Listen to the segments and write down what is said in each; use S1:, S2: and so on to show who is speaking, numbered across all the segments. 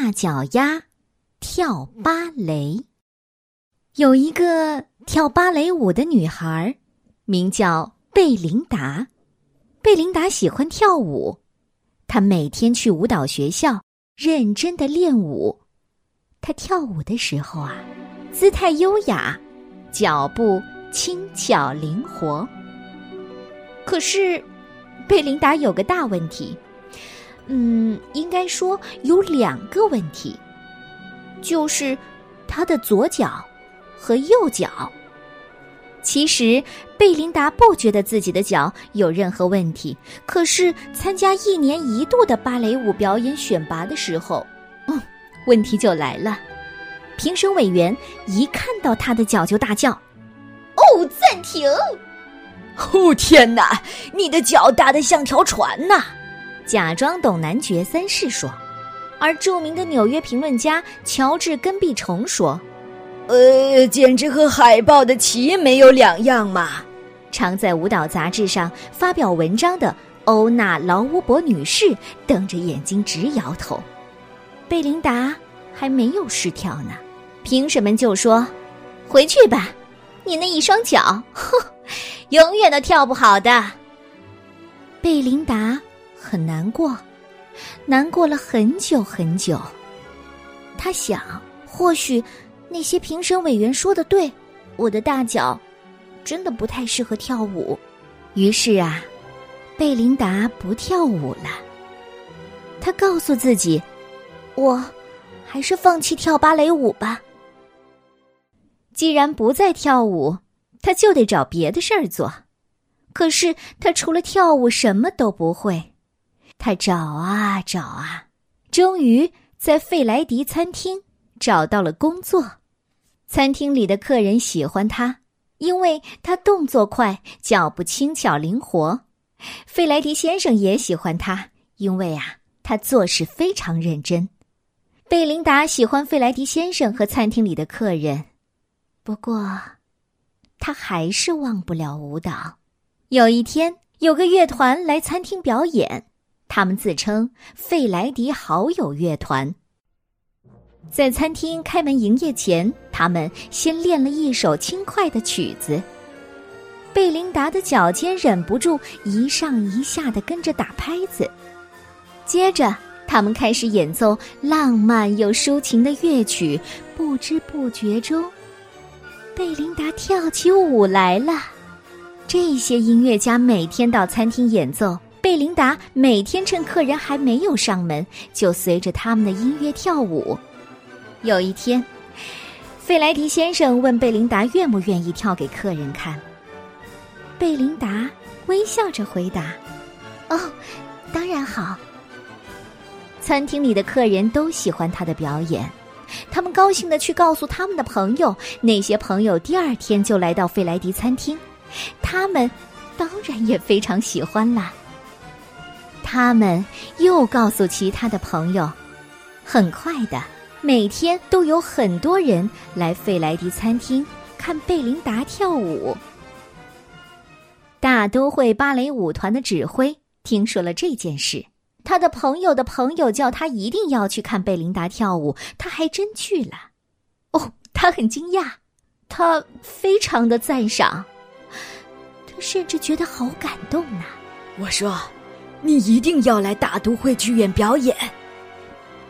S1: 大脚丫跳芭蕾。有一个跳芭蕾舞的女孩，名叫贝琳达。贝琳达喜欢跳舞，她每天去舞蹈学校认真的练舞。她跳舞的时候啊，姿态优雅，脚步轻巧灵活。可是，贝琳达有个大问题。嗯，应该说有两个问题，就是他的左脚和右脚。其实贝琳达不觉得自己的脚有任何问题，可是参加一年一度的芭蕾舞表演选拔的时候，嗯，问题就来了。评审委员一看到他的脚就大叫：“
S2: 哦，暂停！哦天哪，你的脚大得像条船呐！”
S1: 假装懂男爵三世说，而著名的纽约评论家乔治根碧虫说：“
S2: 呃，简直和海豹的鳍没有两样嘛！”
S1: 常在舞蹈杂志上发表文章的欧娜劳乌伯女士瞪着眼睛直摇头。贝琳达还没有试跳呢，评审们就说：“回去吧，你那一双脚，哼，永远都跳不好的。”贝琳达。很难过，难过了很久很久。他想，或许那些评审委员说的对，我的大脚真的不太适合跳舞。于是啊，贝琳达不跳舞了。他告诉自己，我还是放弃跳芭蕾舞吧。既然不再跳舞，他就得找别的事儿做。可是他除了跳舞什么都不会。他找啊找啊，终于在费莱迪餐厅找到了工作。餐厅里的客人喜欢他，因为他动作快，脚步轻巧灵活。费莱迪先生也喜欢他，因为啊，他做事非常认真。贝琳达喜欢费莱迪先生和餐厅里的客人，不过，他还是忘不了舞蹈。有一天，有个乐团来餐厅表演。他们自称费莱迪好友乐团。在餐厅开门营业前，他们先练了一首轻快的曲子。贝琳达的脚尖忍不住一上一下的跟着打拍子。接着，他们开始演奏浪漫又抒情的乐曲。不知不觉中，贝琳达跳起舞来了。这些音乐家每天到餐厅演奏。贝琳达每天趁客人还没有上门，就随着他们的音乐跳舞。有一天，费莱迪先生问贝琳达愿不愿意跳给客人看。贝琳达微笑着回答：“哦，当然好。”餐厅里的客人都喜欢他的表演，他们高兴的去告诉他们的朋友，那些朋友第二天就来到费莱迪餐厅，他们当然也非常喜欢啦。他们又告诉其他的朋友，很快的，每天都有很多人来费莱迪餐厅看贝琳达跳舞。大都会芭蕾舞团的指挥听说了这件事，他的朋友的朋友叫他一定要去看贝琳达跳舞，他还真去了。哦，他很惊讶，他非常的赞赏，他甚至觉得好感动呢。
S2: 我说。你一定要来大都会剧院表演，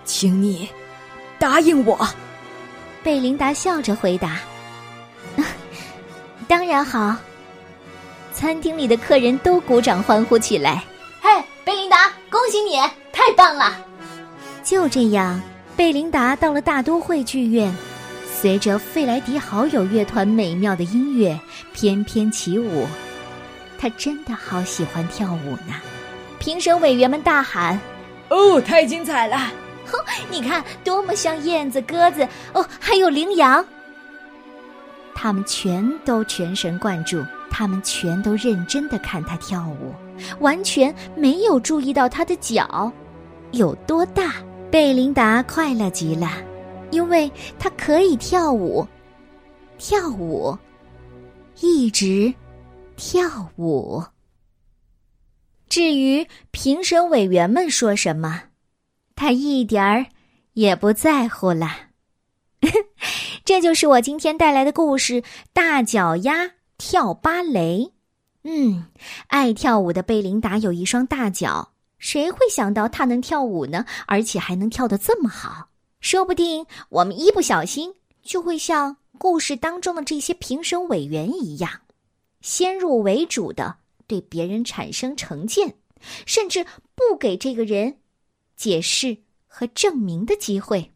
S2: 请你答应我。
S1: 贝琳达笑着回答：“ 当然好。”餐厅里的客人都鼓掌欢呼起来。
S2: 嘿，贝琳达，恭喜你，太棒了！
S1: 就这样，贝琳达到了大都会剧院，随着费莱迪好友乐团美妙的音乐翩翩起舞。她真的好喜欢跳舞呢。评审委员们大喊：“
S2: 哦，太精彩了！
S1: 哼，你看，多么像燕子、鸽子哦，还有羚羊。他们全都全神贯注，他们全都认真的看他跳舞，完全没有注意到他的脚有多大。贝琳达快乐极了，因为她可以跳舞，跳舞，一直跳舞。”至于评审委员们说什么，他一点儿也不在乎了。这就是我今天带来的故事：大脚丫跳芭蕾。嗯，爱跳舞的贝琳达有一双大脚，谁会想到她能跳舞呢？而且还能跳得这么好。说不定我们一不小心就会像故事当中的这些评审委员一样，先入为主的对别人产生成见，甚至不给这个人解释和证明的机会。